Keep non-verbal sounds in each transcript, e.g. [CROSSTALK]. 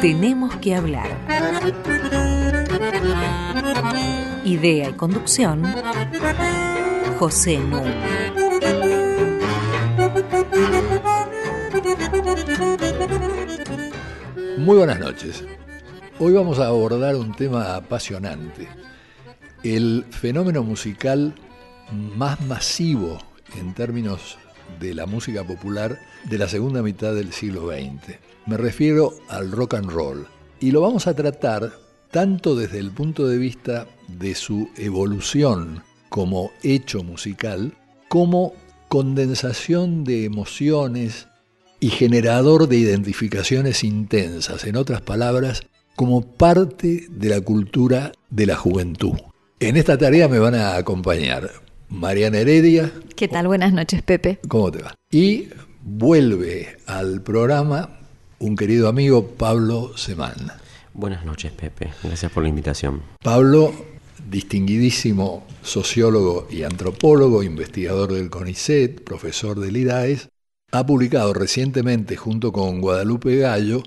Tenemos que hablar. Idea y conducción, José Nu. Muy buenas noches. Hoy vamos a abordar un tema apasionante, el fenómeno musical más masivo en términos de la música popular de la segunda mitad del siglo XX. Me refiero al rock and roll. Y lo vamos a tratar tanto desde el punto de vista de su evolución como hecho musical, como condensación de emociones y generador de identificaciones intensas, en otras palabras, como parte de la cultura de la juventud. En esta tarea me van a acompañar Mariana Heredia. ¿Qué tal? Buenas noches, Pepe. ¿Cómo te va? Y vuelve al programa un querido amigo, Pablo Semán. Buenas noches, Pepe. Gracias por la invitación. Pablo, distinguidísimo sociólogo y antropólogo, investigador del CONICET, profesor del IDAES, ha publicado recientemente, junto con Guadalupe Gallo,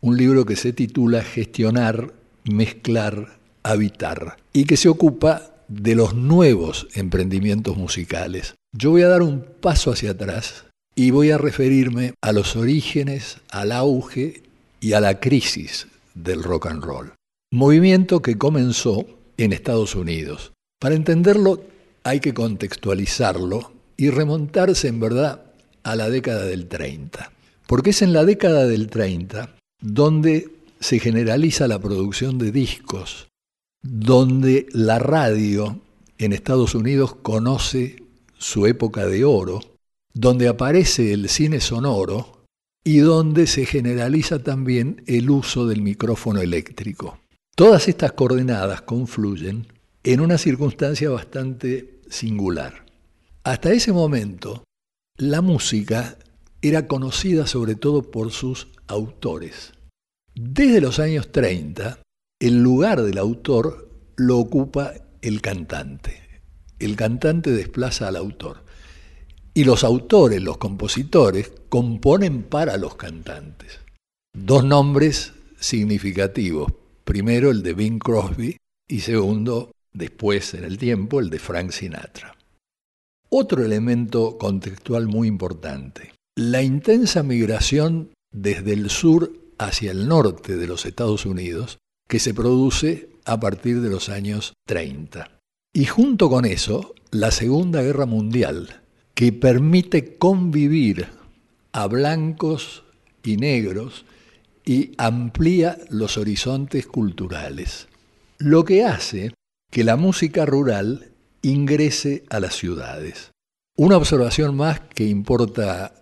un libro que se titula Gestionar, Mezclar, Habitar, y que se ocupa de los nuevos emprendimientos musicales. Yo voy a dar un paso hacia atrás y voy a referirme a los orígenes, al auge y a la crisis del rock and roll. Movimiento que comenzó en Estados Unidos. Para entenderlo hay que contextualizarlo y remontarse en verdad a la década del 30. Porque es en la década del 30 donde se generaliza la producción de discos donde la radio en Estados Unidos conoce su época de oro, donde aparece el cine sonoro y donde se generaliza también el uso del micrófono eléctrico. Todas estas coordenadas confluyen en una circunstancia bastante singular. Hasta ese momento, la música era conocida sobre todo por sus autores. Desde los años 30, el lugar del autor lo ocupa el cantante. El cantante desplaza al autor. Y los autores, los compositores, componen para los cantantes. Dos nombres significativos. Primero el de Bing Crosby y segundo, después en el tiempo, el de Frank Sinatra. Otro elemento contextual muy importante. La intensa migración desde el sur hacia el norte de los Estados Unidos que se produce a partir de los años 30. Y junto con eso, la Segunda Guerra Mundial, que permite convivir a blancos y negros y amplía los horizontes culturales, lo que hace que la música rural ingrese a las ciudades. Una observación más que importa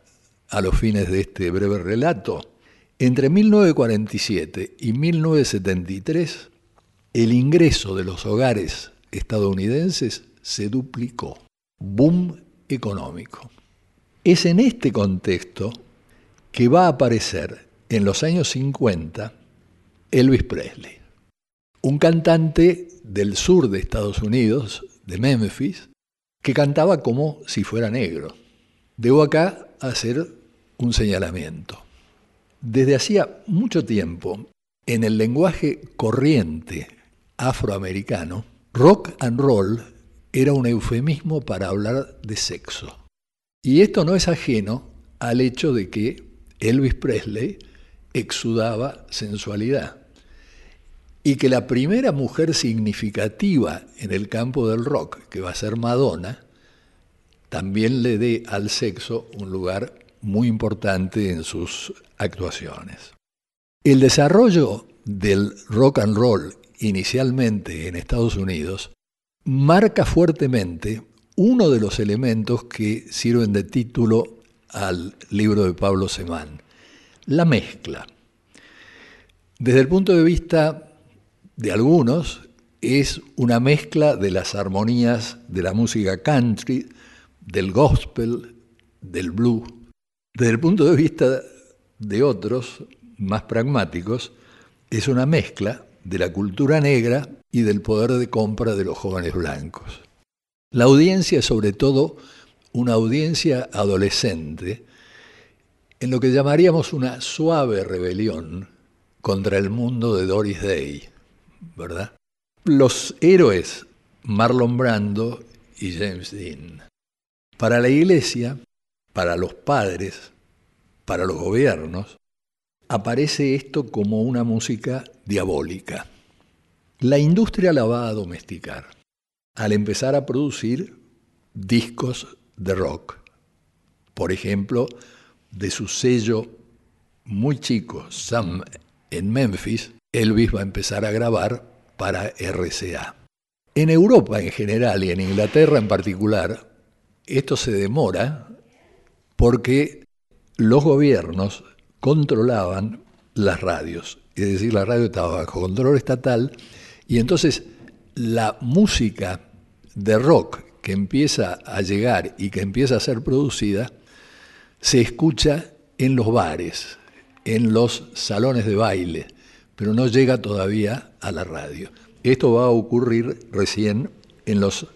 a los fines de este breve relato entre 1947 y 1973, el ingreso de los hogares estadounidenses se duplicó. Boom económico. Es en este contexto que va a aparecer en los años 50 Elvis Presley, un cantante del sur de Estados Unidos, de Memphis, que cantaba como si fuera negro. Debo acá hacer un señalamiento. Desde hacía mucho tiempo, en el lenguaje corriente afroamericano, rock and roll era un eufemismo para hablar de sexo. Y esto no es ajeno al hecho de que Elvis Presley exudaba sensualidad y que la primera mujer significativa en el campo del rock, que va a ser Madonna, también le dé al sexo un lugar muy importante en sus actuaciones. El desarrollo del rock and roll inicialmente en Estados Unidos marca fuertemente uno de los elementos que sirven de título al libro de Pablo Semán, la mezcla. Desde el punto de vista de algunos, es una mezcla de las armonías de la música country, del gospel, del blues, desde el punto de vista de otros, más pragmáticos, es una mezcla de la cultura negra y del poder de compra de los jóvenes blancos. La audiencia es sobre todo una audiencia adolescente, en lo que llamaríamos una suave rebelión contra el mundo de Doris Day, ¿verdad? Los héroes Marlon Brando y James Dean. Para la iglesia, para los padres, para los gobiernos, aparece esto como una música diabólica. La industria la va a domesticar al empezar a producir discos de rock. Por ejemplo, de su sello muy chico, Sam en Memphis, Elvis va a empezar a grabar para RCA. En Europa en general y en Inglaterra en particular, esto se demora porque los gobiernos controlaban las radios, es decir, la radio estaba bajo control estatal y entonces la música de rock que empieza a llegar y que empieza a ser producida se escucha en los bares, en los salones de baile, pero no llega todavía a la radio. Esto va a ocurrir recién en los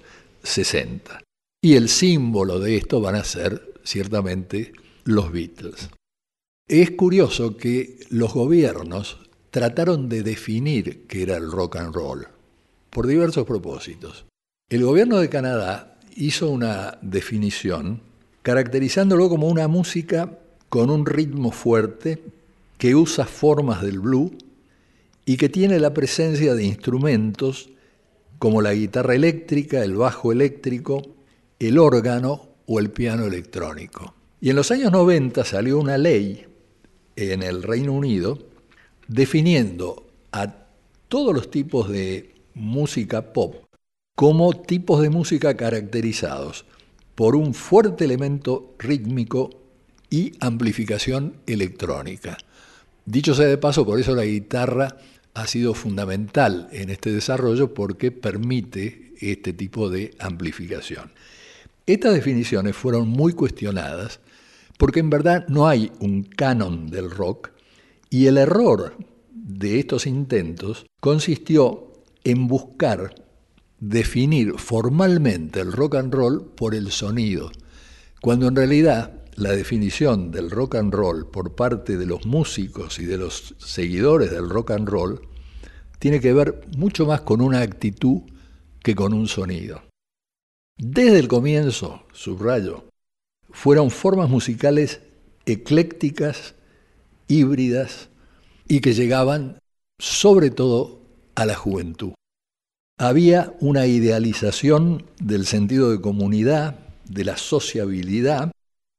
60. Y el símbolo de esto van a ser ciertamente los Beatles. Es curioso que los gobiernos trataron de definir qué era el rock and roll por diversos propósitos. El gobierno de Canadá hizo una definición caracterizándolo como una música con un ritmo fuerte que usa formas del blues y que tiene la presencia de instrumentos como la guitarra eléctrica, el bajo eléctrico, el órgano o el piano electrónico. Y en los años 90 salió una ley en el Reino Unido definiendo a todos los tipos de música pop como tipos de música caracterizados por un fuerte elemento rítmico y amplificación electrónica. Dicho sea de paso, por eso la guitarra ha sido fundamental en este desarrollo porque permite este tipo de amplificación. Estas definiciones fueron muy cuestionadas porque en verdad no hay un canon del rock y el error de estos intentos consistió en buscar definir formalmente el rock and roll por el sonido, cuando en realidad la definición del rock and roll por parte de los músicos y de los seguidores del rock and roll tiene que ver mucho más con una actitud que con un sonido. Desde el comienzo, subrayo, fueron formas musicales eclécticas, híbridas y que llegaban sobre todo a la juventud. Había una idealización del sentido de comunidad, de la sociabilidad,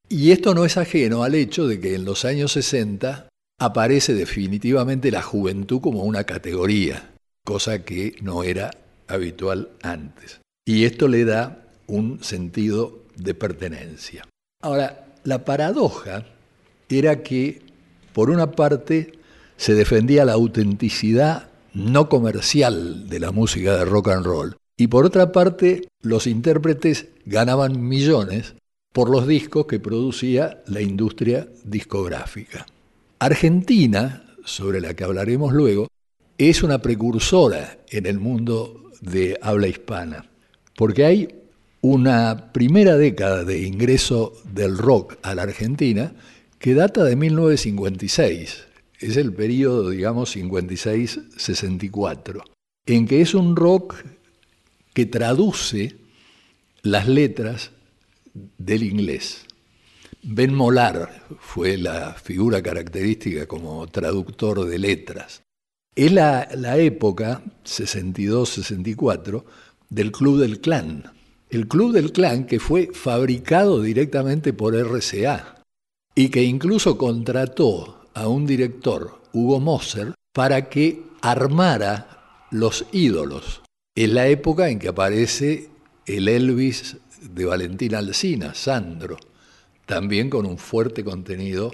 y esto no es ajeno al hecho de que en los años 60 aparece definitivamente la juventud como una categoría, cosa que no era habitual antes. Y esto le da un sentido de pertenencia. Ahora, la paradoja era que, por una parte, se defendía la autenticidad no comercial de la música de rock and roll. Y por otra parte, los intérpretes ganaban millones por los discos que producía la industria discográfica. Argentina, sobre la que hablaremos luego, es una precursora en el mundo de habla hispana, porque hay una primera década de ingreso del rock a la Argentina que data de 1956, es el periodo, digamos, 56-64, en que es un rock que traduce las letras del inglés. Ben Molar fue la figura característica como traductor de letras. Es la, la época, 62-64, del Club del Clan. El Club del Clan que fue fabricado directamente por RCA y que incluso contrató a un director, Hugo Moser, para que armara los ídolos. Es la época en que aparece el Elvis de Valentina Alsina, Sandro, también con un fuerte contenido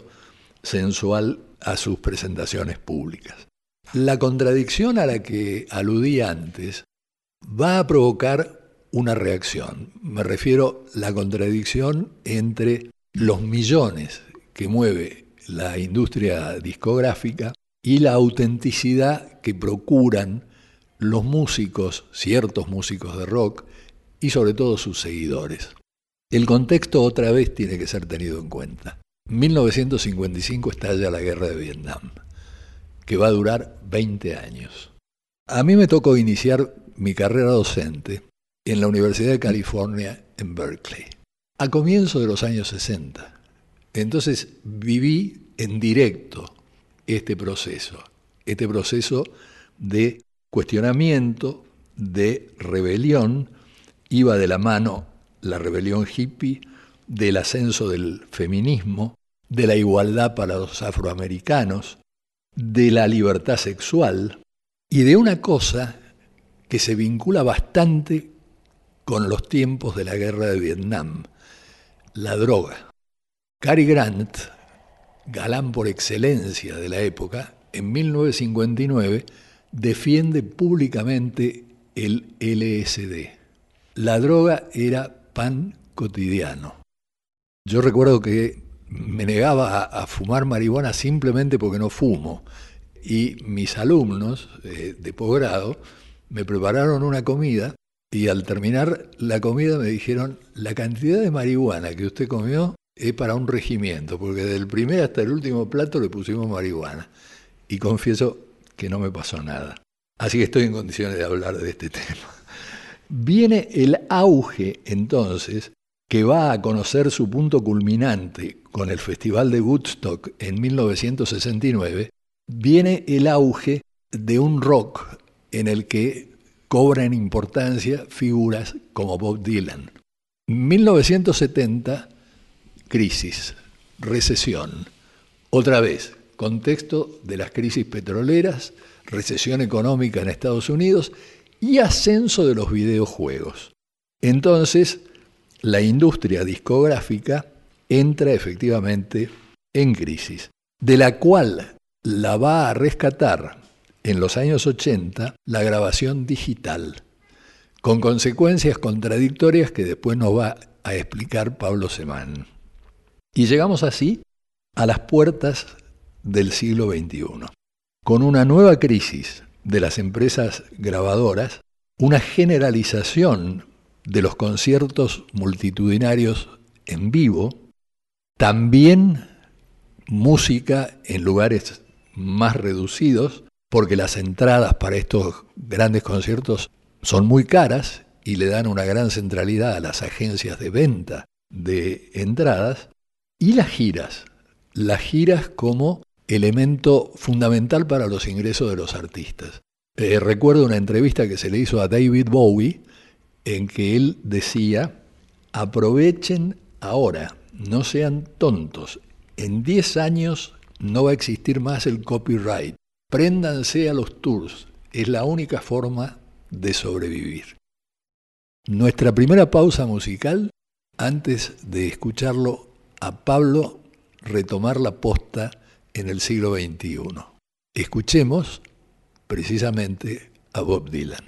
sensual a sus presentaciones públicas. La contradicción a la que aludí antes va a provocar una reacción. Me refiero a la contradicción entre los millones que mueve la industria discográfica y la autenticidad que procuran los músicos, ciertos músicos de rock y sobre todo sus seguidores. El contexto otra vez tiene que ser tenido en cuenta. 1955 estalla la guerra de Vietnam, que va a durar 20 años. A mí me tocó iniciar mi carrera docente en la Universidad de California en Berkeley, a comienzos de los años 60. Entonces viví en directo este proceso, este proceso de cuestionamiento, de rebelión, iba de la mano la rebelión hippie, del ascenso del feminismo, de la igualdad para los afroamericanos, de la libertad sexual y de una cosa que se vincula bastante con los tiempos de la guerra de Vietnam, la droga. Cary Grant, galán por excelencia de la época, en 1959 defiende públicamente el LSD. La droga era pan cotidiano. Yo recuerdo que me negaba a, fumar marihuana simplemente porque no fumo. Y mis alumnos eh, de posgrado me prepararon una comida y al terminar la comida me dijeron, la cantidad de marihuana que usted comió es para un regimiento, porque del primer hasta el último plato le pusimos marihuana. Y confieso que no me pasó nada. Así que estoy en condiciones de hablar de este [LAUGHS] tema. Viene el auge entonces que va a conocer su punto culminante con el Festival de Woodstock en 1969, viene el auge de un rock en el que cobran importancia figuras como Bob Dylan. 1970, crisis, recesión. Otra vez, contexto de las crisis petroleras, recesión económica en Estados Unidos y ascenso de los videojuegos. Entonces, la industria discográfica entra efectivamente en crisis, de la cual la va a rescatar en los años 80 la grabación digital, con consecuencias contradictorias que después nos va a explicar Pablo Semán. Y llegamos así a las puertas del siglo XXI, con una nueva crisis de las empresas grabadoras, una generalización de los conciertos multitudinarios en vivo, también música en lugares más reducidos, porque las entradas para estos grandes conciertos son muy caras y le dan una gran centralidad a las agencias de venta de entradas, y las giras, las giras como elemento fundamental para los ingresos de los artistas. Eh, recuerdo una entrevista que se le hizo a David Bowie, en que él decía, aprovechen ahora, no sean tontos, en 10 años no va a existir más el copyright, préndanse a los tours, es la única forma de sobrevivir. Nuestra primera pausa musical, antes de escucharlo a Pablo retomar la posta en el siglo XXI. Escuchemos precisamente a Bob Dylan.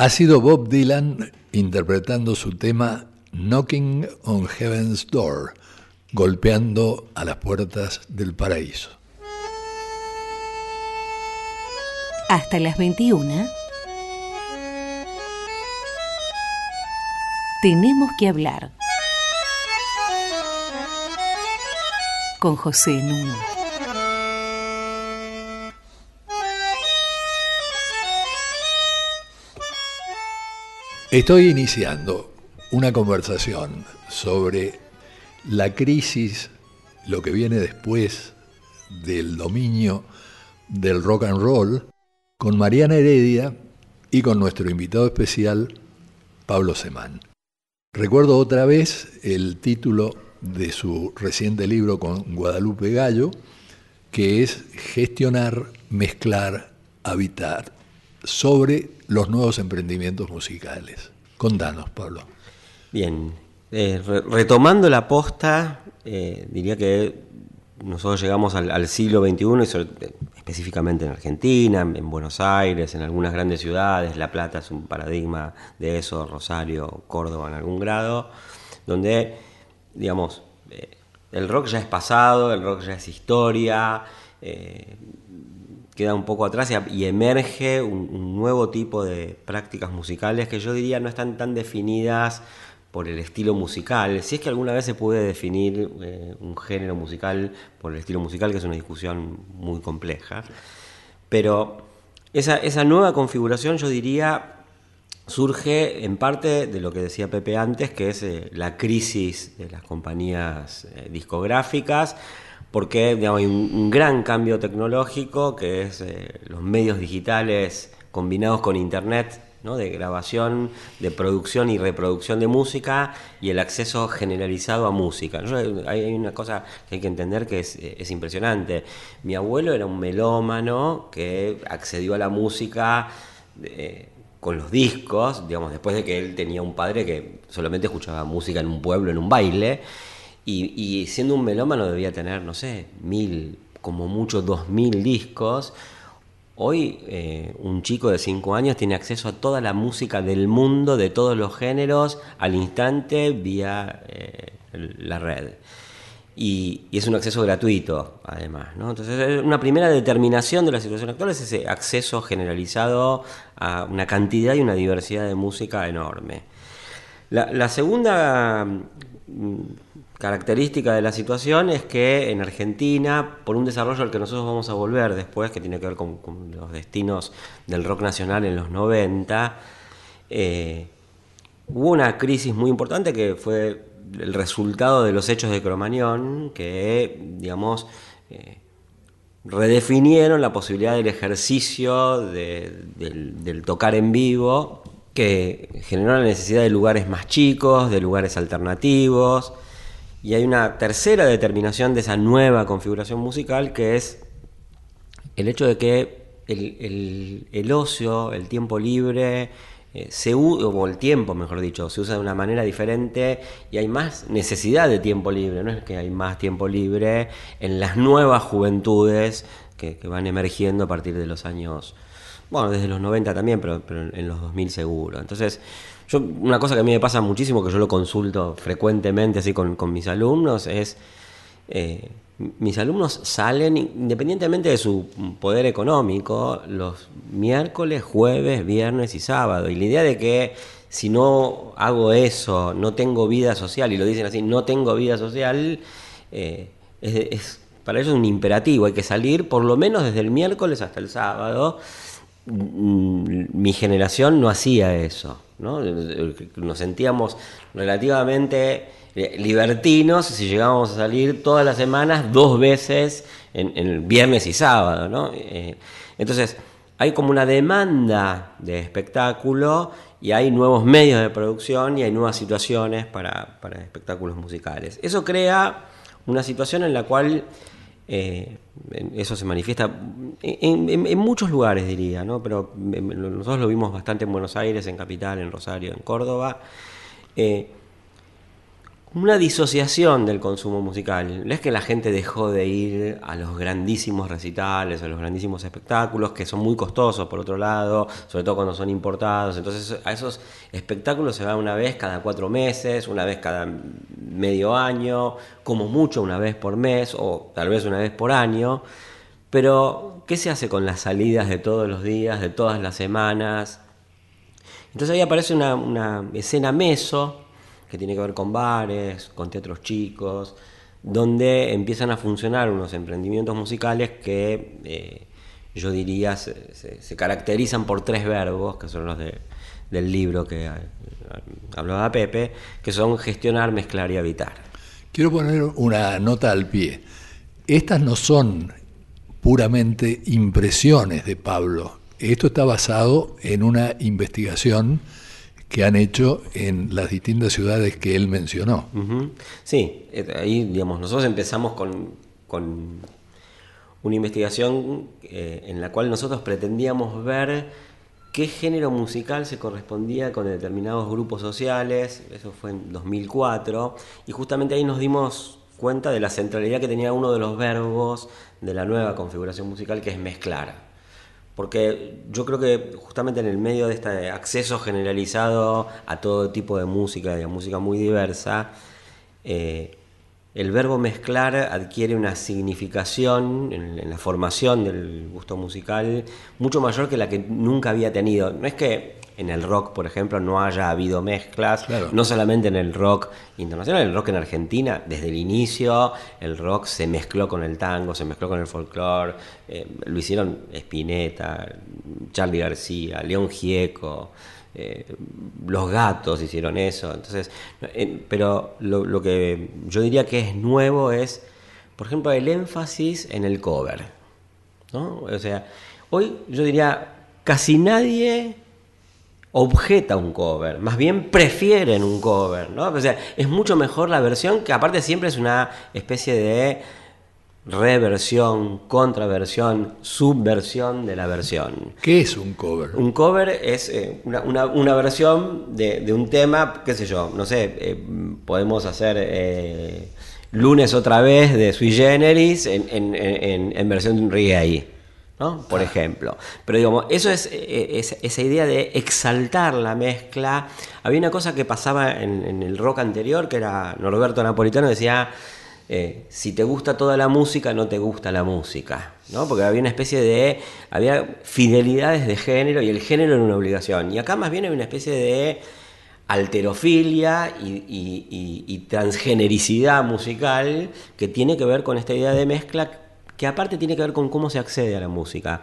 Ha sido Bob Dylan interpretando su tema Knocking on Heaven's Door, golpeando a las puertas del paraíso. Hasta las 21. Tenemos que hablar. Con José Nuno. Estoy iniciando una conversación sobre la crisis, lo que viene después del dominio del rock and roll, con Mariana Heredia y con nuestro invitado especial, Pablo Semán. Recuerdo otra vez el título de su reciente libro con Guadalupe Gallo, que es Gestionar, Mezclar, Habitar, sobre los nuevos emprendimientos musicales. Contanos, Pablo. Bien, eh, retomando la posta, eh, diría que nosotros llegamos al, siglo XXI, específicamente en Argentina, en, Buenos Aires, en algunas grandes ciudades, La Plata es un paradigma de eso, Rosario, Córdoba en algún grado, donde, digamos, eh, el rock ya es pasado, el rock ya es historia, queda un poco atrás y, emerge un, nuevo tipo de prácticas musicales que yo diría no están tan definidas por el estilo musical. Si es que alguna vez se puede definir eh, un género musical por el estilo musical, que es una discusión muy compleja. Pero esa, esa nueva configuración yo diría surge en parte de lo que decía Pepe antes, que es eh, la crisis de las compañías eh, discográficas, porque hay un, gran cambio tecnológico que es eh, los medios digitales combinados con Internet, ¿no? de grabación, de producción y reproducción de música y el acceso generalizado a música. Hay una cosa que hay que entender que es, impresionante. Mi abuelo era un melómano que accedió a la música. Eh, con los discos, digamos, después de que él tenía un padre que solamente escuchaba música en un pueblo, en un baile, y, siendo un melómano debía tener, no sé, mil, como mucho dos mil discos. Hoy eh, un chico de cinco años tiene acceso a toda la música del mundo, de todos los géneros, al instante vía eh, la red. Y, es un acceso gratuito, además. ¿no? Entonces, una primera determinación de la situación actual es ese acceso generalizado a una cantidad y una diversidad de música enorme. La, la segunda mm, característica de la situación es que en Argentina, por un desarrollo al que nosotros vamos a volver después, que tiene que ver con, los destinos del rock nacional en los 90, eh, hubo una crisis muy importante que fue el resultado de los hechos de Cromañón, que, digamos, eh, redefinieron la posibilidad del ejercicio del, del tocar en vivo, que generó la necesidad de lugares más chicos, de lugares alternativos, y hay una tercera determinación de esa nueva configuración musical que es el hecho de que el, ocio, el tiempo libre, eh, se o el tiempo, mejor dicho, se usa de una manera diferente y hay más necesidad de tiempo libre, no es que hay más tiempo libre en las nuevas juventudes que, van emergiendo a partir de los años, bueno, desde los 90 también, pero, pero en los 2000 seguro. Entonces, yo, una cosa que a mí me pasa muchísimo, que yo lo consulto frecuentemente así con, mis alumnos, es eh, mis alumnos salen, independientemente de su poder económico, los miércoles, jueves, viernes y sábado. Y la idea de que si no hago eso, no tengo vida social, y lo dicen así, no tengo vida social, eh, es, para ellos un imperativo, hay que salir por lo menos desde el miércoles hasta el sábado. Mm, mi generación no hacía eso. Nos sentíamos relativamente eh, libertinos si llegábamos a salir todas las semanas dos veces en, el viernes y sábado, eh, entonces, hay como una demanda de espectáculo y hay nuevos medios de producción y hay nuevas situaciones para, para espectáculos musicales. Eso crea una situación en la cual eh, eso se manifiesta en, muchos lugares, diría, ¿no? pero nosotros lo vimos bastante en Buenos Aires, en Capital, en Rosario, en Córdoba. Eh, una disociación del consumo musical. No es que la gente dejó de ir a los grandísimos recitales, a los grandísimos espectáculos, que son muy costosos por otro lado, sobre todo cuando son importados. Entonces a esos espectáculos se va una vez cada cuatro meses, una vez cada medio año, como mucho una vez por mes o tal vez una vez por año. Pero, ¿qué se hace con las salidas de todos los días, de todas las semanas? Entonces ahí aparece una, una escena meso que tiene que ver con bares, con teatros chicos, donde empiezan a funcionar unos emprendimientos musicales que eh, yo diría se, caracterizan por tres verbos, que son los del libro que eh, hablaba Pepe, que son gestionar, mezclar y habitar. Quiero poner una nota al pie. Estas no son puramente impresiones de Pablo. Esto está basado en una investigación que han hecho en las distintas ciudades que él mencionó. Sí, eh, ahí digamos, nosotros empezamos con, una investigación eh, en la cual nosotros pretendíamos ver qué género musical se correspondía con determinados grupos sociales, eso fue en 2004, y justamente ahí nos dimos cuenta de la centralidad que tenía uno de los verbos de la nueva configuración musical, que es mezclar porque yo creo que justamente en el medio de este acceso generalizado a todo tipo de música y a música muy diversa, eh, el verbo mezclar adquiere una significación en, la formación del gusto musical mucho mayor que la que nunca había tenido. No es que en el rock, por ejemplo, no haya habido mezclas, no solamente en el rock internacional, el rock en Argentina, desde el inicio, el rock se mezcló con el tango, se mezcló con el folclore, eh, lo hicieron Spinetta, Charlie García, León Gieco. Eh, los gatos hicieron eso, entonces, pero lo, lo que yo diría que es nuevo es, por ejemplo, el énfasis en el cover, ¿no? O sea, hoy yo diría, casi nadie objeta un cover, más bien prefieren un cover, ¿no? O sea, es mucho mejor la versión, que aparte siempre es una especie de reversión, contraversión, subversión de la versión. ¿Qué es un cover? Un cover es eh, una, versión de, un tema, qué sé yo, no sé, eh, podemos hacer eh, lunes otra vez de Sui Generis en, en, en, en versión reggae por ejemplo. Pero digamos, eso es, eh, esa idea de exaltar la mezcla. Había una cosa que pasaba en, el rock anterior, que era Norberto Napolitano, decía, eh, si te gusta toda la música, no te gusta la música. ¿no? Porque había una especie de, había fidelidades de género y el género era una obligación. Y acá más bien hay una especie de alterofilia y, y transgenericidad musical que tiene que ver con esta idea de mezcla que aparte tiene que ver con cómo se accede a la música.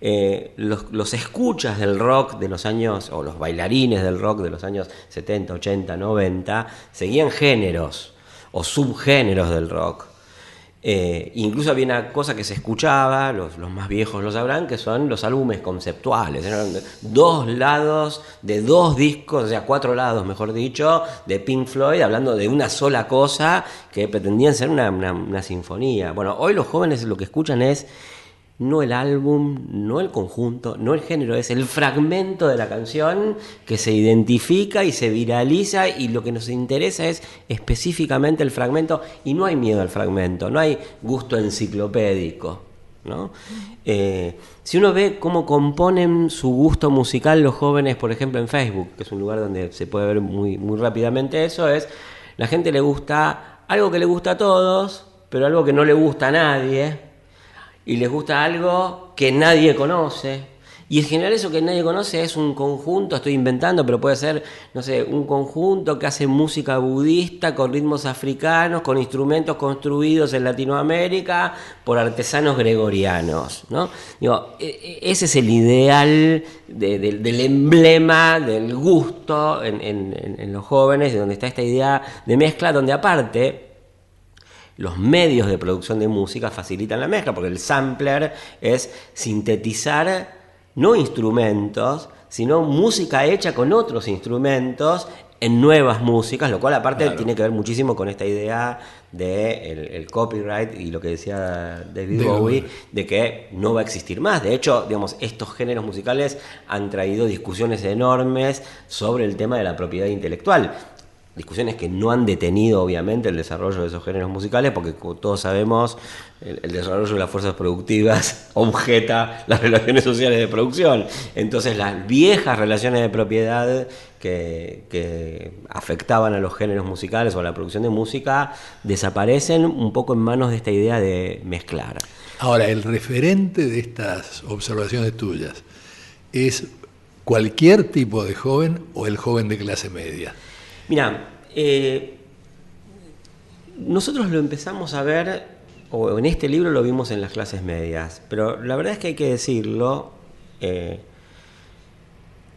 Eh, los, escuchas del rock de los años, o los bailarines del rock de los años 70, 80, 90, seguían géneros o subgéneros del rock. Eh, incluso había una cosa que se escuchaba, los, más viejos lo sabrán, que son los álbumes conceptuales. Eran dos lados de dos discos, o sea, cuatro lados, mejor dicho, de Pink Floyd, hablando de una sola cosa que pretendían ser una sinfonía. Bueno, hoy los jóvenes lo que escuchan es no el álbum, no el conjunto, no el género, es el fragmento de la canción que se identifica y se viraliza y lo que nos interesa es específicamente el fragmento y no hay miedo al fragmento, no hay gusto enciclopédico. ¿no? Eh, si uno ve cómo componen su gusto musical los jóvenes, por ejemplo en Facebook, que es un lugar donde se puede ver muy, muy rápidamente eso, es la gente le gusta algo que le gusta a todos, pero algo que no le gusta a nadie y les gusta algo que nadie conoce. Y en general eso que nadie conoce es un conjunto, estoy inventando, pero puede ser, no sé, un conjunto que hace música budista con ritmos africanos, con instrumentos construidos en Latinoamérica por artesanos gregorianos, ¿no? Digo, e, e, ese es el ideal del emblema del gusto en, en los jóvenes, donde está esta idea de mezcla, donde aparte los medios de producción de música facilitan la mezcla, porque el sampler es sintetizar no instrumentos, sino música hecha con otros instrumentos en nuevas músicas, lo cual aparte tiene que ver muchísimo con esta idea de el, copyright y lo que decía David Bowie, de que no va a existir más. De hecho, digamos, estos géneros musicales han traído discusiones enormes sobre el tema de la propiedad intelectual discusiones que no han detenido obviamente el desarrollo de esos géneros musicales, porque como todos sabemos, el, desarrollo de las fuerzas productivas [LAUGHS] objeta las relaciones sociales de producción. Entonces las viejas relaciones de propiedad que, afectaban a los géneros musicales o a la producción de música desaparecen un poco en manos de esta idea de mezclar. Ahora, el referente de estas observaciones tuyas es cualquier tipo de joven o el joven de clase media. Mira, eh, nosotros lo empezamos a ver, o en este libro lo vimos en las clases medias, pero la verdad es que hay que decirlo, eh,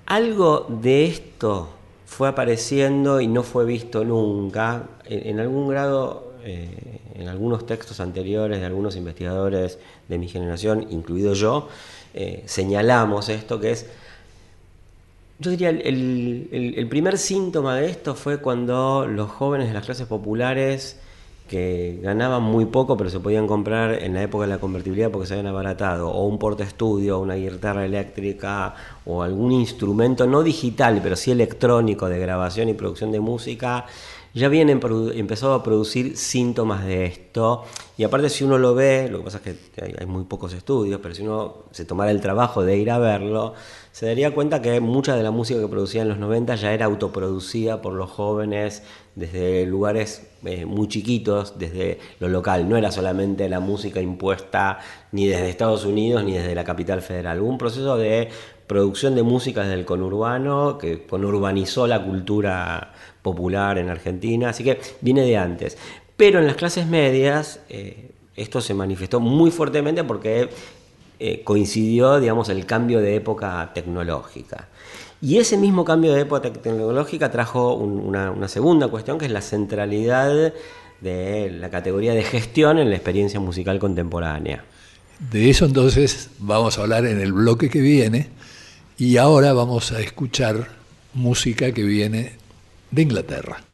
algo de esto fue apareciendo y no fue visto nunca, en, algún grado, eh, en algunos textos anteriores de algunos investigadores de mi generación, incluido yo, señalamos esto que es yo diría, el, primer síntoma de esto fue cuando los jóvenes de las clases populares, que ganaban muy poco, pero se podían comprar en la época de la convertibilidad porque se habían abaratado, o un porte estudio, una guitarra eléctrica, o algún instrumento, no digital, pero sí electrónico de grabación y producción de música, ya habían empezado a producir síntomas de esto. Y aparte si uno lo ve, lo que pasa es que hay muy pocos estudios, pero si uno se tomara el trabajo de ir a verlo, se daría cuenta que mucha de la música que producía en los 90 ya era autoproducida por los jóvenes desde lugares eh, muy chiquitos, desde lo local. No era solamente la música impuesta ni desde Estados Unidos ni desde la capital federal. Hubo un proceso de producción de música desde el conurbano que conurbanizó la cultura popular en Argentina, así que viene de antes. Pero en las clases medias eh, esto se manifestó muy fuertemente porque eh, coincidió, digamos, el cambio de época tecnológica. Y ese mismo cambio de época tecnológica trajo una, segunda cuestión, que es la centralidad de la categoría de gestión en la experiencia musical contemporánea. De eso entonces vamos a hablar en el bloque que viene y ahora vamos a escuchar música que viene de Inglaterra.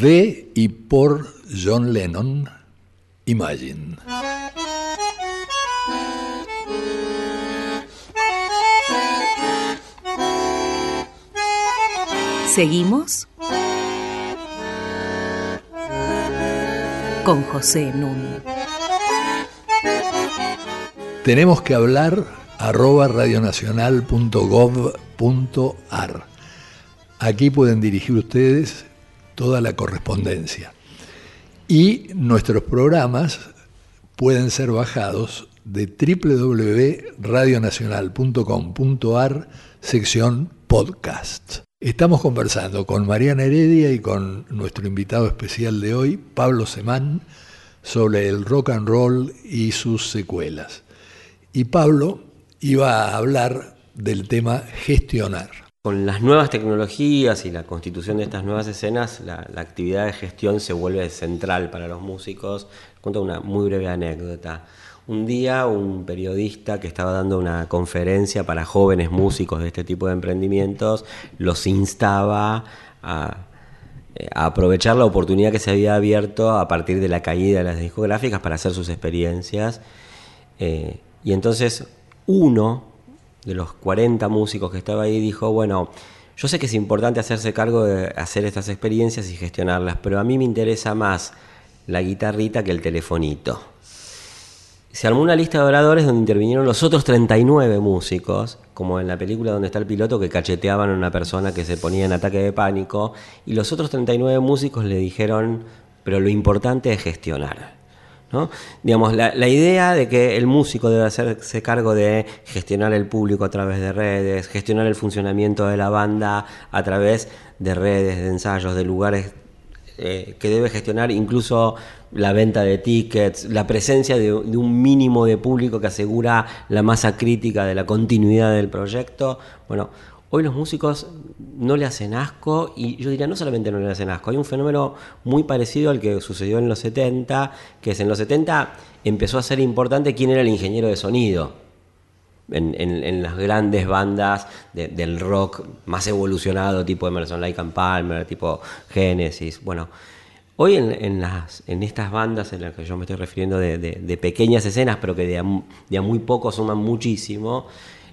De y por John Lennon, Imagine. Seguimos con José Nun. Tenemos que hablar arroba radionacional.gov.ar. Aquí pueden dirigir ustedes toda la correspondencia. Y nuestros programas pueden ser bajados de www.radionacional.com.ar, sección podcast. Estamos conversando con Mariana Heredia y con nuestro invitado especial de hoy, Pablo Semán, sobre el rock and roll y sus secuelas. Y Pablo iba a hablar del tema gestionar con las nuevas tecnologías y la constitución de estas nuevas escenas, la, actividad de gestión se vuelve central para los músicos. Cuento una muy breve anécdota. Un día un periodista que estaba dando una conferencia para jóvenes músicos de este tipo de emprendimientos los instaba a, eh, aprovechar la oportunidad que se había abierto a partir de la caída de las discográficas para hacer sus experiencias. Eh, y entonces uno de los 40 músicos que estaba ahí, dijo, bueno, yo sé que es importante hacerse cargo de hacer estas experiencias y gestionarlas, pero a mí me interesa más la guitarrita que el telefonito. Se armó una lista de oradores donde intervinieron los otros 39 músicos, como en la película donde está el piloto que cacheteaban a una persona que se ponía en ataque de pánico, y los otros 39 músicos le dijeron, pero lo importante es gestionar. Digamos, la, idea de que el músico debe hacerse cargo de gestionar el público a través de redes, gestionar el funcionamiento de la banda a través de redes, de ensayos, de lugares eh, que debe gestionar incluso la venta de tickets, la presencia de, un mínimo de público que asegura la masa crítica de la continuidad del proyecto. Bueno, Hoy los músicos no le hacen asco y yo diría no solamente no le hacen asco, hay un fenómeno muy parecido al que sucedió en los 70, que es en los 70 empezó a ser importante quién era el ingeniero de sonido. En, las grandes bandas del rock más evolucionado, tipo Emerson Lake and Palmer, tipo Genesis. Bueno, hoy en, las, en estas bandas en las que yo me estoy refiriendo de, pequeñas escenas, pero que de de a muy poco suman muchísimo,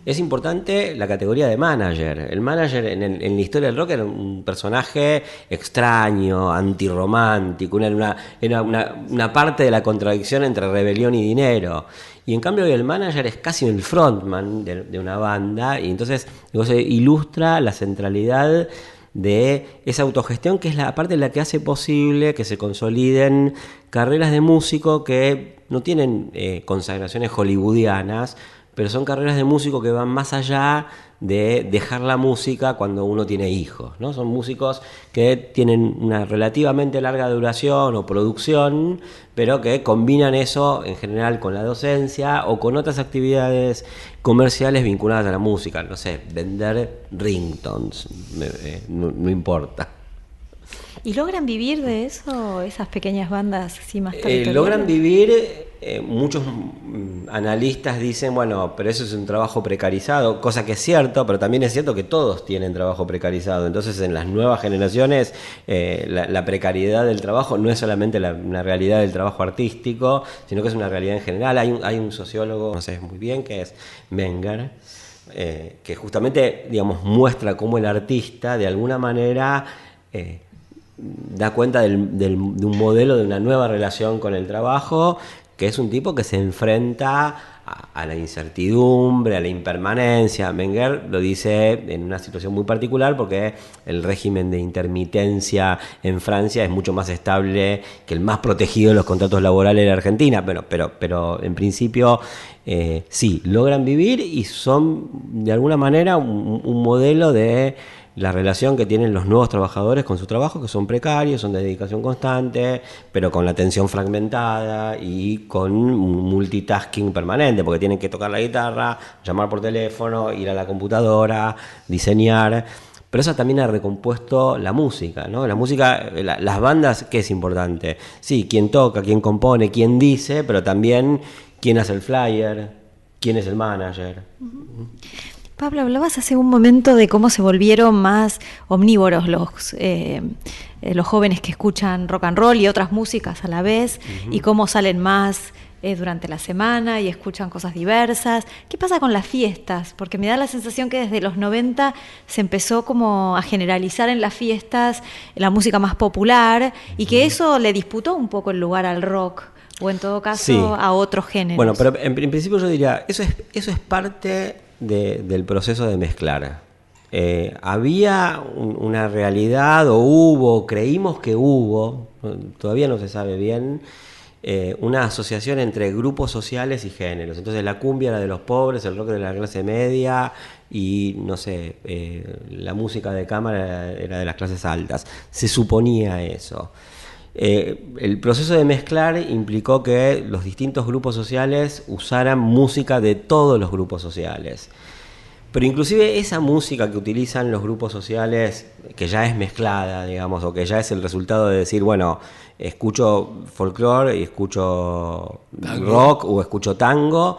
es importante la categoría de manager. El manager en, la historia del rock era un personaje extraño, antirromántico, una, era una, parte de la contradicción entre rebelión y dinero. Y en cambio el manager es casi el frontman de, una banda y entonces ilustra la centralidad de esa autogestión que es la parte en la que hace posible que se consoliden carreras de músico que no tienen eh, consagraciones hollywoodianas, pero son carreras de músico que van más allá de dejar la música cuando uno tiene hijos, ¿no? Son músicos que tienen una relativamente larga duración o producción, pero que combinan eso en general con la docencia o con otras actividades comerciales vinculadas a la música, no sé, vender ringtones, eh, no importa. ¿Y logran vivir de eso, esas pequeñas bandas así más eh, Logran vivir, eh, muchos mm, analistas dicen, bueno, pero eso es un trabajo precarizado, cosa que es cierto, pero también es cierto que todos tienen trabajo precarizado. Entonces, en las nuevas generaciones, eh, la, precariedad del trabajo no es solamente la, una realidad del trabajo artístico, sino que es una realidad en general. Hay un, sociólogo, no sé muy bien, que es Menger. que justamente digamos muestra cómo el artista de alguna manera da cuenta de un modelo de una nueva relación con el trabajo, que es un tipo que se enfrenta a, la incertidumbre, a la impermanencia. Menger lo dice en una situación muy particular porque el régimen de intermitencia en Francia es mucho más estable que el más protegido de los contratos laborales en Argentina, pero, pero, pero en principio eh, sí, logran vivir y son de alguna manera un modelo de la relación que tienen los nuevos trabajadores con su trabajo, que son precarios, son de dedicación constante, pero con la atención fragmentada y con multitasking permanente, porque tienen que tocar la guitarra, llamar por teléfono, ir a la computadora, diseñar. Pero eso también ha recompuesto la música, ¿no? La música, las bandas, ¿qué es importante? Sí, quién toca, quién compone, quién dice, pero también quién hace el flyer, quién es el manager. Pablo, hablabas hace un momento de cómo se volvieron más omnívoros los, eh, eh, los jóvenes que escuchan rock and roll y otras músicas a la vez, y cómo salen más eh, durante la semana y escuchan cosas diversas. ¿Qué pasa con las fiestas? Porque me da la sensación que desde los 90 se empezó como a generalizar en las fiestas la música más popular y que eso le disputó un poco el lugar al rock o en todo caso a otros géneros. Bueno, pero en, principio yo diría, eso es, eso es parte del proceso de mezclar. Eh, había una realidad, o hubo, creímos que hubo, todavía no se sabe bien, eh, una asociación entre grupos sociales y géneros. Entonces la cumbia era de los pobres, el rock de la clase media y, no sé, eh, la música de cámara era de las clases altas. Se suponía eso. El proceso de mezclar implicó que los distintos grupos sociales usaran música de todos los grupos sociales. Pero inclusive esa música que utilizan los grupos sociales, que ya es mezclada, digamos, o que ya es el resultado de decir, bueno, escucho folclore y escucho rock o escucho tango,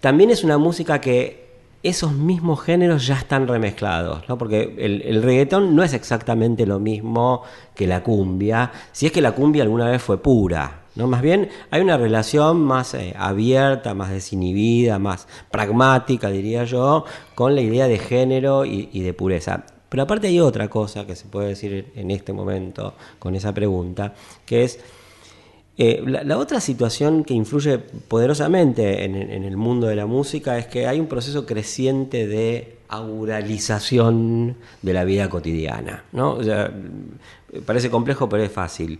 también es una música que esos mismos géneros ya están remezclados, ¿no? Porque el, el, reggaetón no es exactamente lo mismo que la cumbia, si es que la cumbia alguna vez fue pura, ¿no? Más bien hay una relación más eh, abierta, más desinhibida, más pragmática, diría yo, con la idea de género y, de pureza. Pero aparte hay otra cosa que se puede decir en este momento con esa pregunta, que es eh, la, otra situación que influye poderosamente en, el mundo de la música es que hay un proceso creciente de auralización de la vida cotidiana. ¿no? parece complejo, pero es fácil.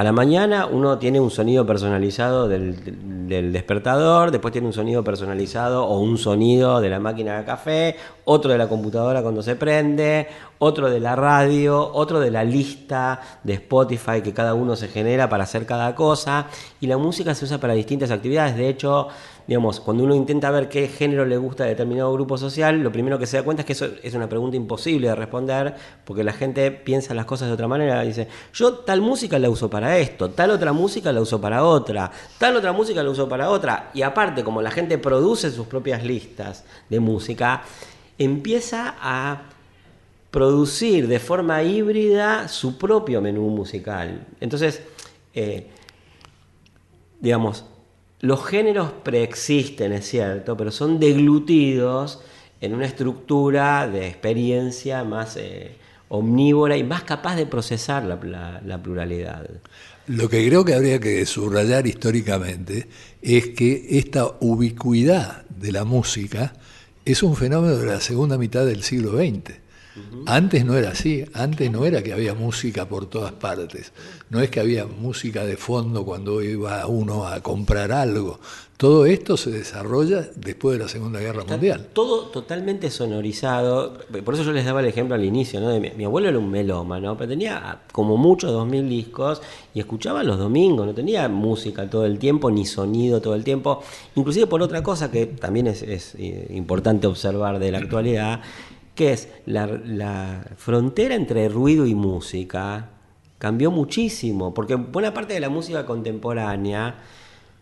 A la mañana uno tiene un sonido personalizado del, despertador, después tiene un sonido personalizado o un sonido de la máquina de café, otro de la computadora cuando se prende, otro de la radio, otro de la lista de Spotify que cada uno se genera para hacer cada cosa. Y la música se usa para distintas actividades. De hecho, digamos, cuando uno intenta ver qué género le gusta a determinado grupo social, lo primero que se da cuenta es que eso es una pregunta imposible de responder, porque la gente piensa las cosas de otra manera. Dice, yo tal música la uso para esto, tal otra música la uso para otra, tal otra música la uso para otra. Y aparte, como la gente produce sus propias listas de música, empieza a producir de forma híbrida su propio menú musical. Entonces, eh, digamos, los géneros preexisten, es cierto, pero son deglutidos en una estructura de experiencia más eh, omnívora y más capaz de procesar la, pluralidad. Lo que creo que habría que subrayar históricamente es que esta ubicuidad de la música es un fenómeno de la segunda mitad del siglo XX. Antes no era así, antes no era que había música por todas partes, no es que había música de fondo cuando iba uno a comprar algo. Todo esto se desarrolla después de la Segunda Guerra Mundial. Todo totalmente sonorizado, por eso yo les daba el ejemplo al inicio, ¿no? mi, abuelo era un melómano, pero tenía como mucho dos mil discos y escuchaba los domingos, no tenía música todo el tiempo ni sonido todo el tiempo, inclusive por otra cosa que también es, es eh, importante observar de la actualidad, que es la, frontera entre ruido y música cambió muchísimo, porque buena parte de la música contemporánea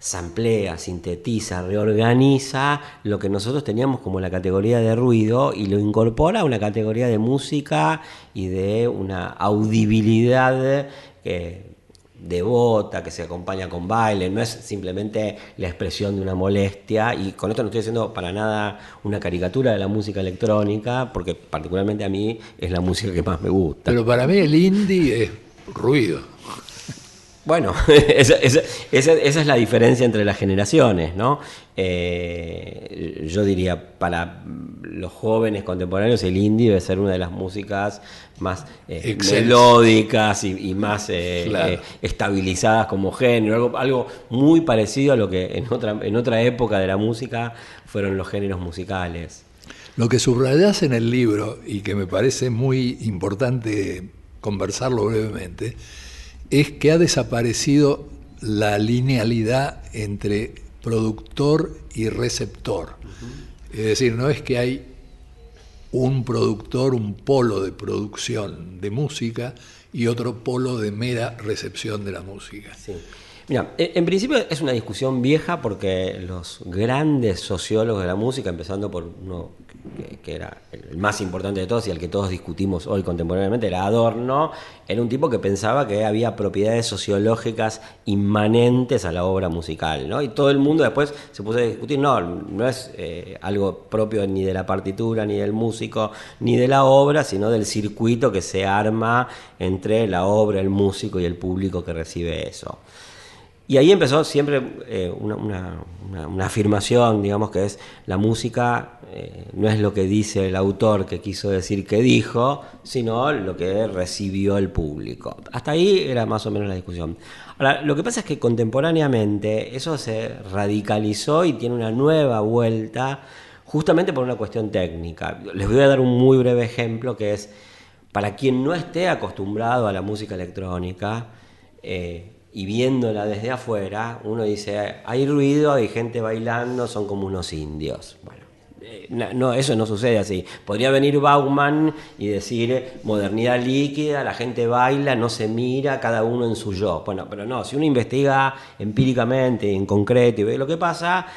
samplea, sintetiza, reorganiza lo que nosotros teníamos como la categoría de ruido y lo incorpora a una categoría de música y de una audibilidad que devota, que se acompaña con baile, no es simplemente la expresión de una molestia, y con esto no estoy haciendo para nada una caricatura de la música electrónica, porque particularmente a mí es la música que más me gusta. Pero para mí el indie es ruido. Bueno, [LAUGHS] esa, es la diferencia entre las generaciones, ¿no? Eh, yo diría, para los jóvenes contemporáneos, el indie debe ser una de las músicas más eh, melódicas y, más eh, estabilizadas como género, algo, muy parecido a lo que en otra, en otra época de la música fueron los géneros musicales. Lo que subrayas en el libro, y que me parece muy importante conversarlo brevemente, es que ha desaparecido la linealidad entre productor y receptor. Es decir, no es que hay un productor, un polo de producción de música y otro polo de mera recepción de la música. Mira, en principio es una discusión vieja porque los grandes sociólogos de la música, empezando por uno que, era el más importante de todos y al que todos discutimos hoy contemporáneamente, era Adorno, era un tipo que pensaba que había propiedades sociológicas inmanentes a la obra musical, ¿no? Y todo el mundo después se puso a discutir, no, no es eh, algo propio ni de la partitura, ni del músico, ni de la obra, sino del circuito que se arma entre la obra, el músico y el público que recibe eso. Y ahí empezó siempre eh, una, afirmación, digamos, que es la música eh, no es lo que dice el autor que quiso decir que dijo, sino lo que recibió el público. Hasta ahí era más o menos la discusión. Ahora, lo que pasa es que contemporáneamente eso se radicalizó y tiene una nueva vuelta justamente por una cuestión técnica. Les voy a dar un muy breve ejemplo que es, para quien no esté acostumbrado a la música electrónica, eh, y viéndola desde afuera, uno dice, hay ruido, hay gente bailando, son como unos indios. Bueno, eh, no, eso no sucede así. Podría venir Bauman y decir modernidad líquida, la gente baila, no se mira, cada uno en su yo. Bueno, pero no, si uno investiga empíricamente, en concreto y ve lo que pasa,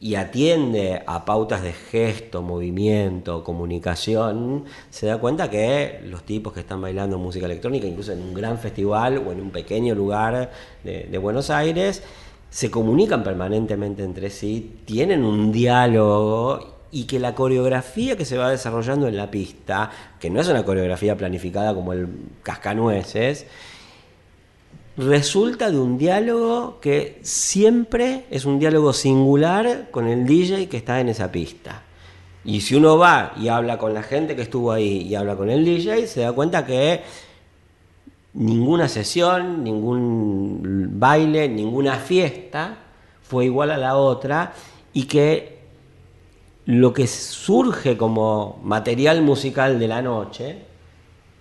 y atiende a pautas de gesto, movimiento, comunicación, se da cuenta que los tipos que están bailando música electrónica, incluso en un gran festival o en un pequeño lugar de, Buenos Aires, se comunican permanentemente entre sí, tienen un diálogo y que la coreografía que se va desarrollando en la pista, que no es una coreografía planificada como el cascanueces, resulta de un diálogo que siempre es un diálogo singular con el DJ que está en esa pista. Y si uno va y habla con la gente que estuvo ahí y habla con el DJ, se da cuenta que ninguna sesión, ningún baile, ninguna fiesta fue igual a la otra y que lo que surge como material musical de la noche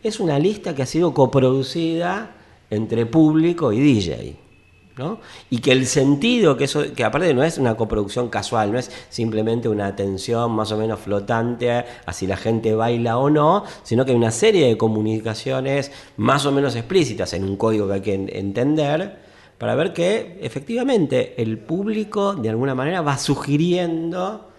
es una lista que ha sido coproducida entre público y DJ. ¿no? Y que el sentido, que eso, que aparte no es una coproducción casual, no es simplemente una atención más o menos flotante a si la gente baila o no, sino que hay una serie de comunicaciones más o menos explícitas en un código que hay que entender para ver que efectivamente el público de alguna manera va sugiriendo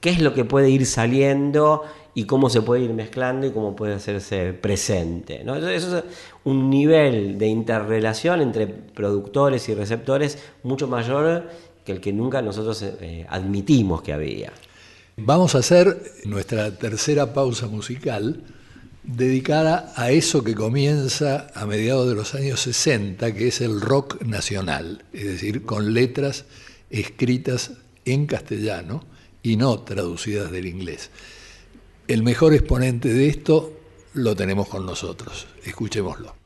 qué es lo que puede ir saliendo y cómo se puede ir mezclando y cómo puede hacerse presente. ¿no? Eso es un nivel de interrelación entre productores y receptores mucho mayor que el que nunca nosotros eh, admitimos que había. Vamos a hacer nuestra tercera pausa musical dedicada a eso que comienza a mediados de los años 60, que es el rock nacional, es decir, con letras escritas en castellano y no traducidas del inglés. El mejor exponente de esto lo tenemos con nosotros. Escuchémoslo.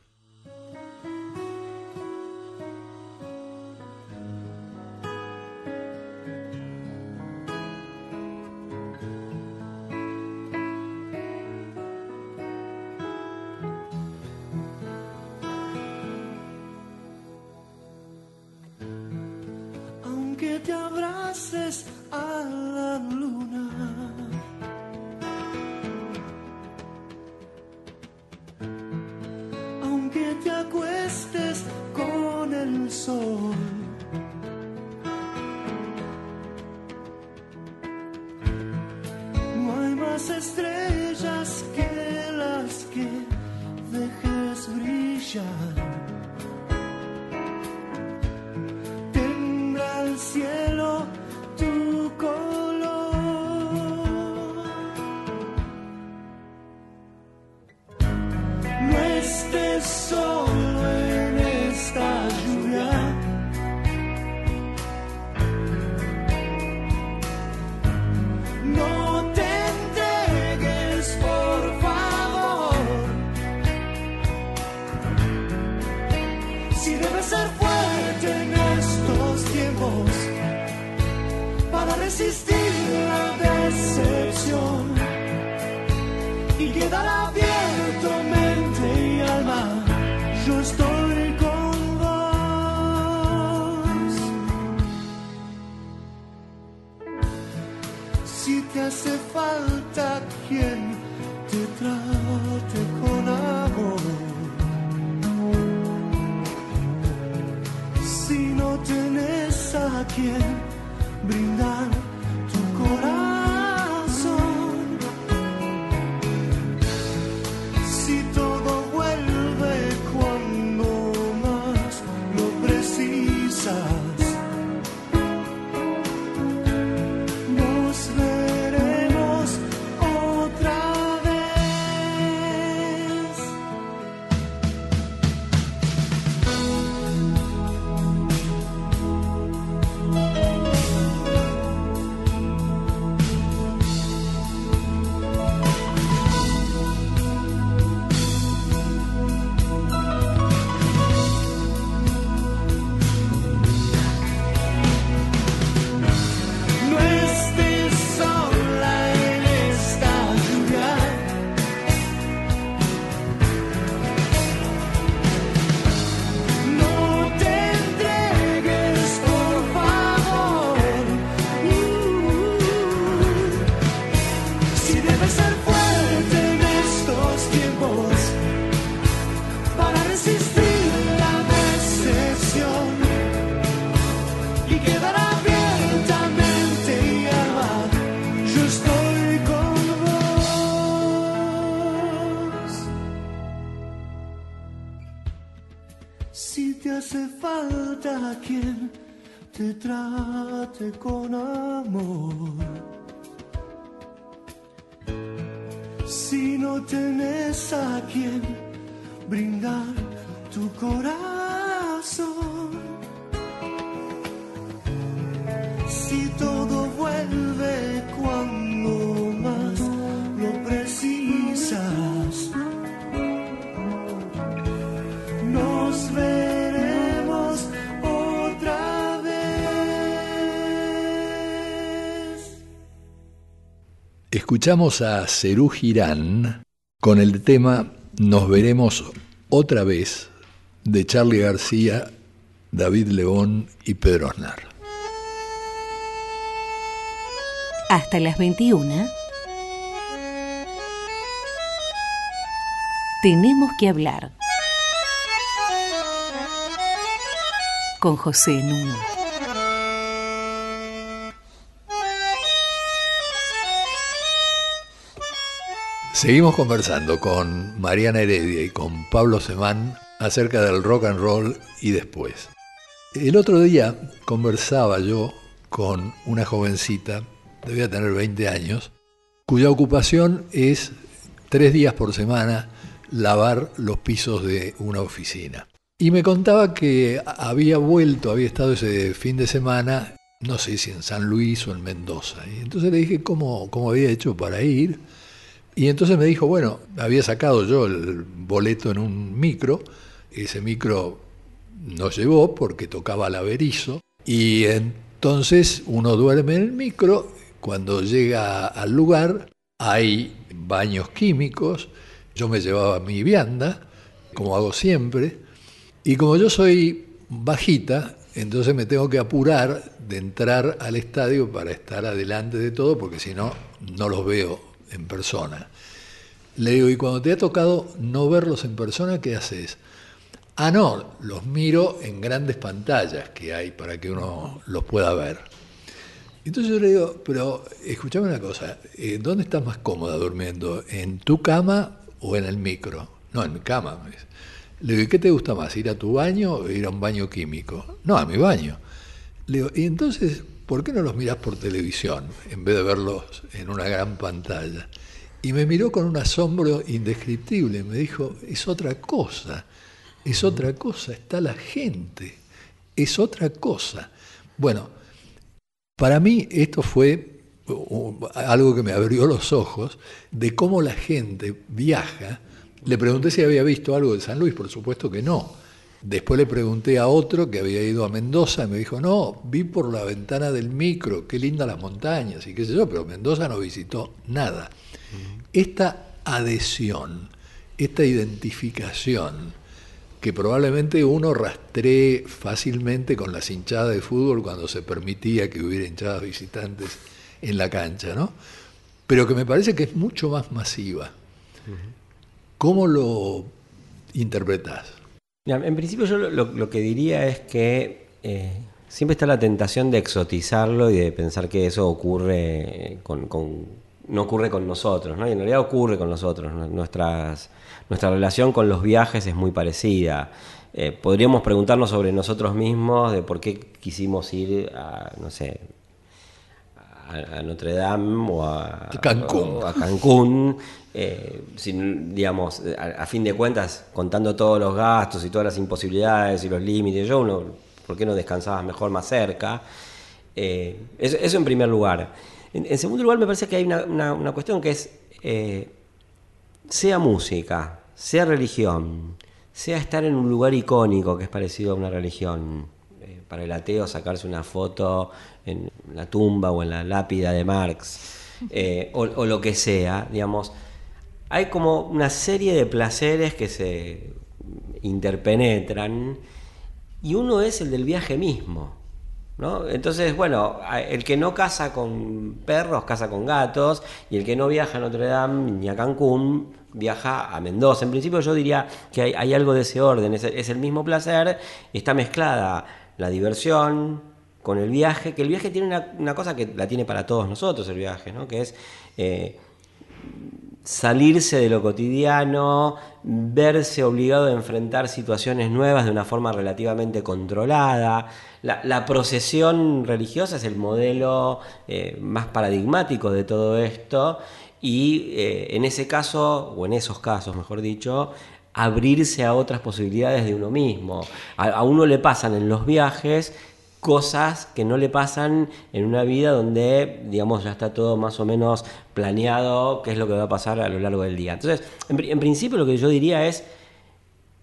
Quien te trate con amor. Si no tenés a quien brindar tu corazón. Si todo Escuchamos a Cerú Girán con el tema Nos veremos otra vez de Charlie García, David León y Pedro Aznar. Hasta las 21. Tenemos que hablar. Con José Nuno. Seguimos conversando con Mariana Heredia y con Pablo Semán acerca del rock and roll y después. El otro día conversaba yo con una jovencita, debía tener 20 años, cuya ocupación es tres días por semana lavar los pisos de una oficina. Y me contaba que había vuelto, había estado ese fin de semana, no sé si en San Luis o en Mendoza. Y entonces le dije cómo, cómo había hecho para ir. Y entonces me dijo, bueno, había sacado yo el boleto en un micro, ese micro nos llevó porque tocaba al averizo, y entonces uno duerme en el micro, cuando llega al lugar hay baños químicos, yo me llevaba mi vianda, como hago siempre, y como yo soy bajita, entonces me tengo que apurar de entrar al estadio para estar adelante de todo, porque si no, no los veo en persona. Le digo, y cuando te ha tocado no verlos en persona, ¿qué haces? Ah, no, los miro en grandes pantallas que hay para que uno los pueda ver. Entonces yo le digo, pero escúchame una cosa, eh, ¿dónde estás más cómoda durmiendo? ¿En tu cama o en el micro? No, en mi cama. Le digo, ¿y qué te gusta más? ¿Ir a tu baño o ir a un baño químico? No, a mi baño. Le digo, y entonces, ¿por qué no los mirás por televisión en vez de verlos en una gran pantalla? Y me miró con un asombro indescriptible. Me dijo, es otra cosa, es otra cosa, está la gente, es otra cosa. Bueno, para mí esto fue algo que me abrió los ojos de cómo la gente viaja. Le pregunté si había visto algo de San Luis, por supuesto que no. Después le pregunté a otro que había ido a Mendoza y me dijo, no, vi por la ventana del micro, qué lindas las montañas y qué sé yo, pero Mendoza no visitó nada. Esta adhesión, esta identificación, que probablemente uno rastree fácilmente con las hinchadas de fútbol cuando se permitía que hubiera hinchadas visitantes en la cancha, ¿no? Pero que me parece que es mucho más masiva. ¿Cómo lo interpretás? Mira, En principio yo lo, que diría es que eh, siempre está la tentación de exotizarlo y de pensar que eso ocurre con, con- no ocurre con nosotros, ¿no? Y en realidad ocurre con nosotros. nuestra relación con los viajes es muy parecida. Eh, podríamos preguntarnos sobre nosotros mismos, de por qué quisimos ir a, no sé, a, a Notre Dame o a Cancún. o a Cancún, eh, sin, digamos, a, fin de cuentas, contando todos los gastos y todas las imposibilidades y los límites, yo uno, ¿por qué no descansabas mejor más cerca? Eh, eso, eso en primer lugar. En, segundo lugar, me parece que hay una, una- cuestión que es, eh, sea música, sea religión, sea estar en un lugar icónico que es parecido a una religión. para el ateo sacarse una foto en la tumba o en la lápida de Marx, o lo que sea, digamos, hay como una serie de placeres que se interpenetran y uno es el del viaje mismo. ¿no? Entonces, bueno, el que no casa con perros, casa con gatos, y el que no viaja a Notre Dame ni a Cancún, viaja a Mendoza. En principio yo diría que hay, algo de ese orden, es, el mismo placer, está mezclada la diversión con el viaje, que el viaje tiene una, una cosa que la tiene para todos nosotros el viaje, ¿no? que es... eh, salirse de lo cotidiano, verse obligado a enfrentar situaciones nuevas de una forma relativamente controlada. La, procesión religiosa es el modelo eh, más paradigmático de todo esto y eh, en ese caso, o en esos casos mejor dicho, abrirse a otras posibilidades de uno mismo. A, a uno le pasan en los viajes cosas que no le pasan en una vida donde, digamos, ya está todo más o menos planeado, qué es lo que va a pasar a lo largo del día. Entonces, en, pri- en principio lo que yo diría es,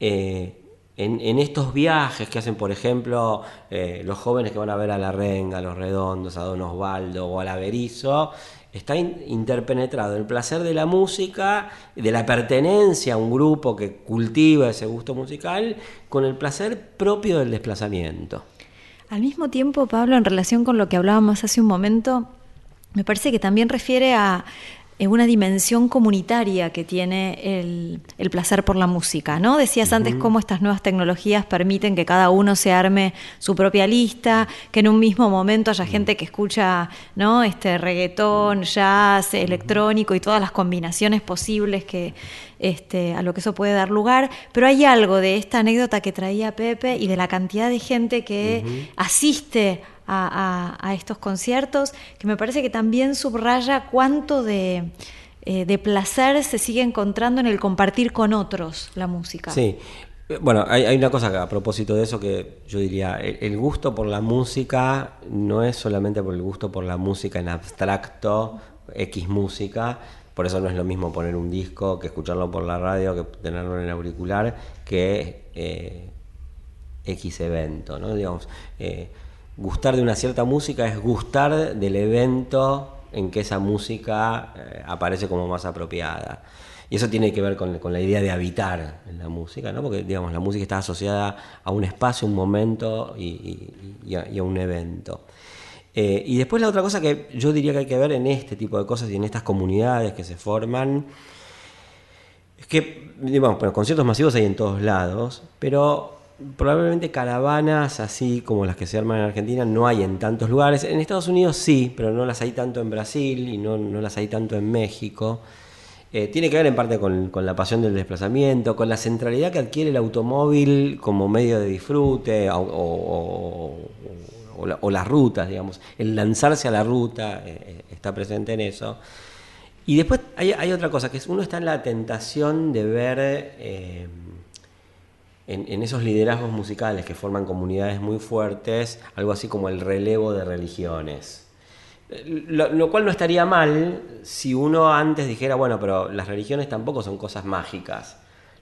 eh, en, estos viajes que hacen, por ejemplo, eh, los jóvenes que van a ver a La Renga, a Los Redondos, a Don Osvaldo o a La Berizo, está in- interpenetrado el placer de la música, de la pertenencia a un grupo que cultiva ese gusto musical, con el placer propio del desplazamiento. Al mismo tiempo, Pablo, en relación con lo que hablábamos hace un momento, me parece que también refiere a eh, una dimensión comunitaria que tiene el, el placer por la música, ¿no? Decías antes cómo estas nuevas tecnologías permiten que cada uno se arme su propia lista, que en un mismo momento haya gente que escucha, ¿no? Este reggaetón, jazz, electrónico y todas las combinaciones posibles que este, a lo que eso puede dar lugar, pero hay algo de esta anécdota que traía Pepe y de la cantidad de gente que asiste a, a- a estos conciertos, que me parece que también subraya cuánto de, eh, de placer se sigue encontrando en el compartir con otros la música. Sí. Bueno, hay, hay una cosa que a propósito de eso que yo diría, el, el gusto por la música no es solamente por el gusto por la música en abstracto, X música, por eso no es lo mismo poner un disco que escucharlo por la radio, que tenerlo en el auricular, que eh, X evento, ¿no? Digamos, eh, gustar de una cierta música es gustar del evento en que esa música eh, aparece como más apropiada. Y eso tiene que ver con, la idea de habitar en la música, ¿no? Porque, digamos, la música está asociada a un espacio, un momento y a un evento. Eh, y después la otra cosa que yo diría que hay que ver en este tipo de cosas y en estas comunidades que se forman, es que, digamos, bueno, conciertos masivos hay en todos lados, pero probablemente caravanas así como las que se arman en Argentina no hay en tantos lugares. En Estados Unidos sí, pero no las hay tanto en Brasil y no, no las hay tanto en México. Eh, tiene que ver en parte con, la pasión del desplazamiento, con la centralidad que adquiere el automóvil como medio de disfrute o- o la- o las rutas, digamos. El lanzarse a la ruta eh, eh, está presente en eso. Y después hay, otra cosa, que es uno está en la tentación de ver eh, en, esos liderazgos musicales que forman comunidades muy fuertes, algo así como el relevo de religiones. Lo cual no estaría mal si uno antes dijera, bueno, pero las religiones tampoco son cosas mágicas.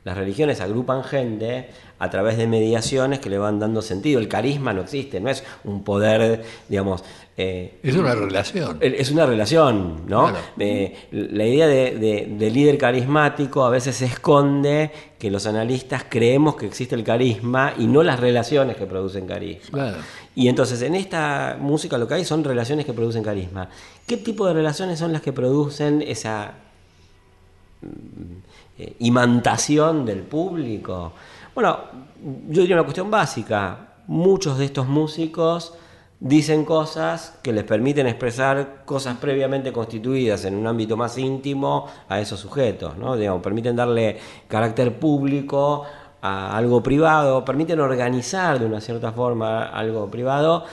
Las religiones agrupan gente a través de mediaciones que le van dando sentido. El carisma no existe, no es un poder, digamos... eh, Es una relación. es una relación, ¿no? Claro. Eh, la idea de, de- de líder carismático a veces se esconde que los analistas creemos que existe el carisma y no las relaciones que producen carisma. Claro. Y entonces en esta música lo que hay son relaciones que producen carisma. ¿Qué tipo de relaciones son las que producen esa eh, imantación del público? Bueno, yo diría una cuestión básica. muchos de estos músicos dicen cosas que les permiten expresar cosas previamente constituidas en un ámbito más íntimo a esos sujetos, ¿no? Digamos, permiten darle carácter público a algo privado, permiten organizar de una cierta forma algo privado.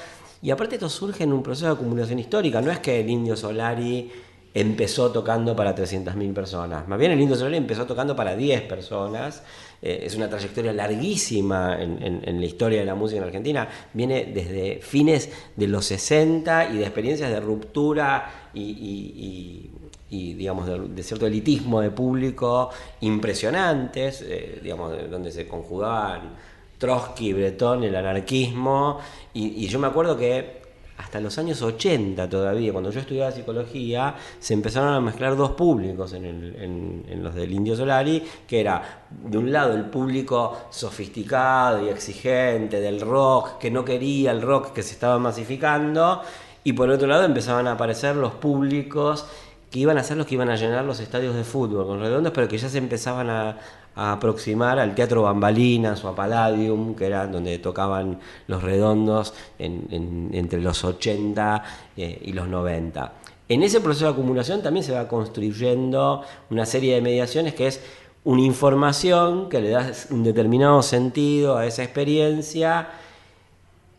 Y aparte esto surge en un proceso de acumulación histórica, no es que el Indio Solari empezó tocando para 300.000 personas. Más bien el Indio Solari empezó tocando para 10 personas. Eh, es una trayectoria larguísima en, la historia de la música en Argentina. Viene desde fines de los 60 y de experiencias de ruptura y, digamos, de, cierto elitismo de público impresionantes, eh, digamos, donde se conjugaban Trotsky, Breton, el anarquismo. y yo me acuerdo que hasta los años 80 todavía, cuando yo estudiaba psicología, se empezaron a mezclar dos públicos en, los del Indio Solari, que era de un lado el público sofisticado y exigente del rock, que no quería el rock que se estaba masificando, y por otro lado empezaban a aparecer los públicos que iban a ser los que iban a llenar los estadios de fútbol con redondos, pero que ya se empezaban a, aproximar al Teatro Bambalinas o a Palladium, que era donde tocaban los redondos entre los 80 eh, y los 90. En ese proceso de acumulación también se va construyendo una serie de mediaciones que es una información que le da un determinado sentido a esa experiencia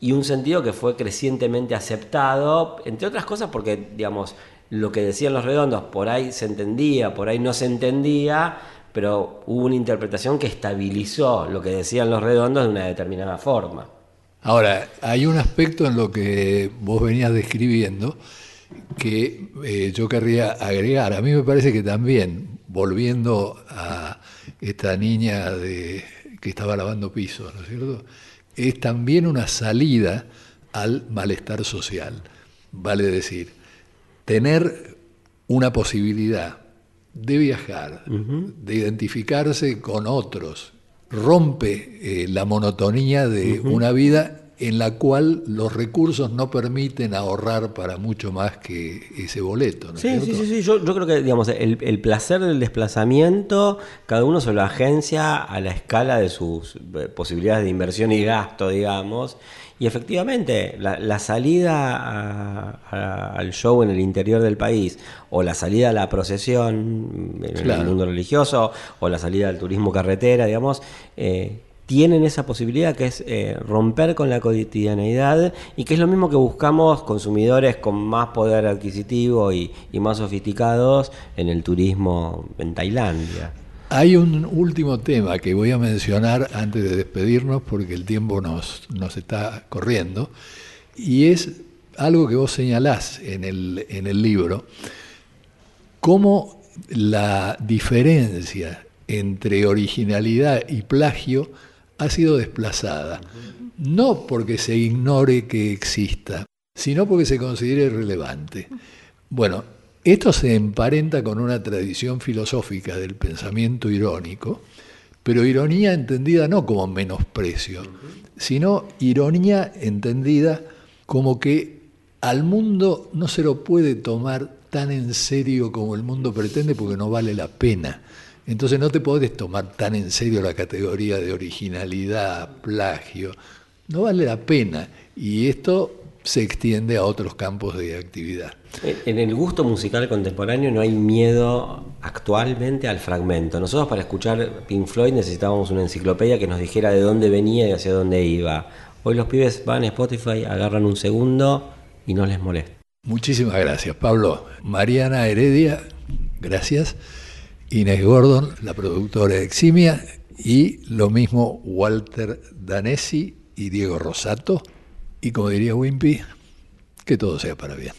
y un sentido que fue crecientemente aceptado, entre otras cosas porque, digamos, lo que decían los redondos por ahí se entendía, por ahí no se entendía, pero hubo una interpretación que estabilizó lo que decían los redondos de una determinada forma. Ahora, hay un aspecto en lo que vos venías describiendo que eh, yo querría agregar. A mí me parece que también, volviendo a esta niña de, que estaba lavando pisos, ¿no es cierto? Es también una salida al malestar social. Vale decir, tener una posibilidad de viajar, de identificarse con otros, rompe eh, la monotonía de una vida en la cual los recursos no permiten ahorrar para mucho más que ese boleto. sí, sí, sí, sí, Yo, creo que digamos, el, el, placer del desplazamiento, cada uno se lo agencia a la escala de sus eh, posibilidades de inversión y gasto, digamos. Y efectivamente, la, salida al show en el interior del país, o la salida a la procesión en el mundo religioso, o la salida al turismo carretera, digamos, eh, tienen esa posibilidad que es eh, romper con la cotidianeidad y que es lo mismo que buscamos consumidores con más poder adquisitivo y más sofisticados en el turismo en Tailandia. Hay un último tema que voy a mencionar antes de despedirnos porque el tiempo nos, nos está corriendo y es algo que vos señalás en el, en el libro, cómo la diferencia entre originalidad y plagio ha sido desplazada, no porque se ignore que exista, sino porque se considere relevante. Bueno, esto se emparenta con una tradición filosófica del pensamiento irónico, pero ironía entendida no como menosprecio, sino ironía entendida como que al mundo no se lo puede tomar tan en serio como el mundo pretende porque no vale la pena. Entonces no te podés tomar tan en serio la categoría de originalidad, plagio. No vale la pena. Y esto se extiende a otros campos de actividad. En el gusto musical contemporáneo no hay miedo actualmente al fragmento. Nosotros para escuchar Pink Floyd necesitábamos una enciclopedia que nos dijera de dónde venía y hacia dónde iba. Hoy los pibes van a Spotify, agarran un segundo y no les molesta. Muchísimas gracias, Pablo. Mariana Heredia, gracias. Inés Gordon, la productora de Eximia, y lo mismo Walter Danesi y Diego Rosato. Y como diría Wimpy, que todo sea para bien.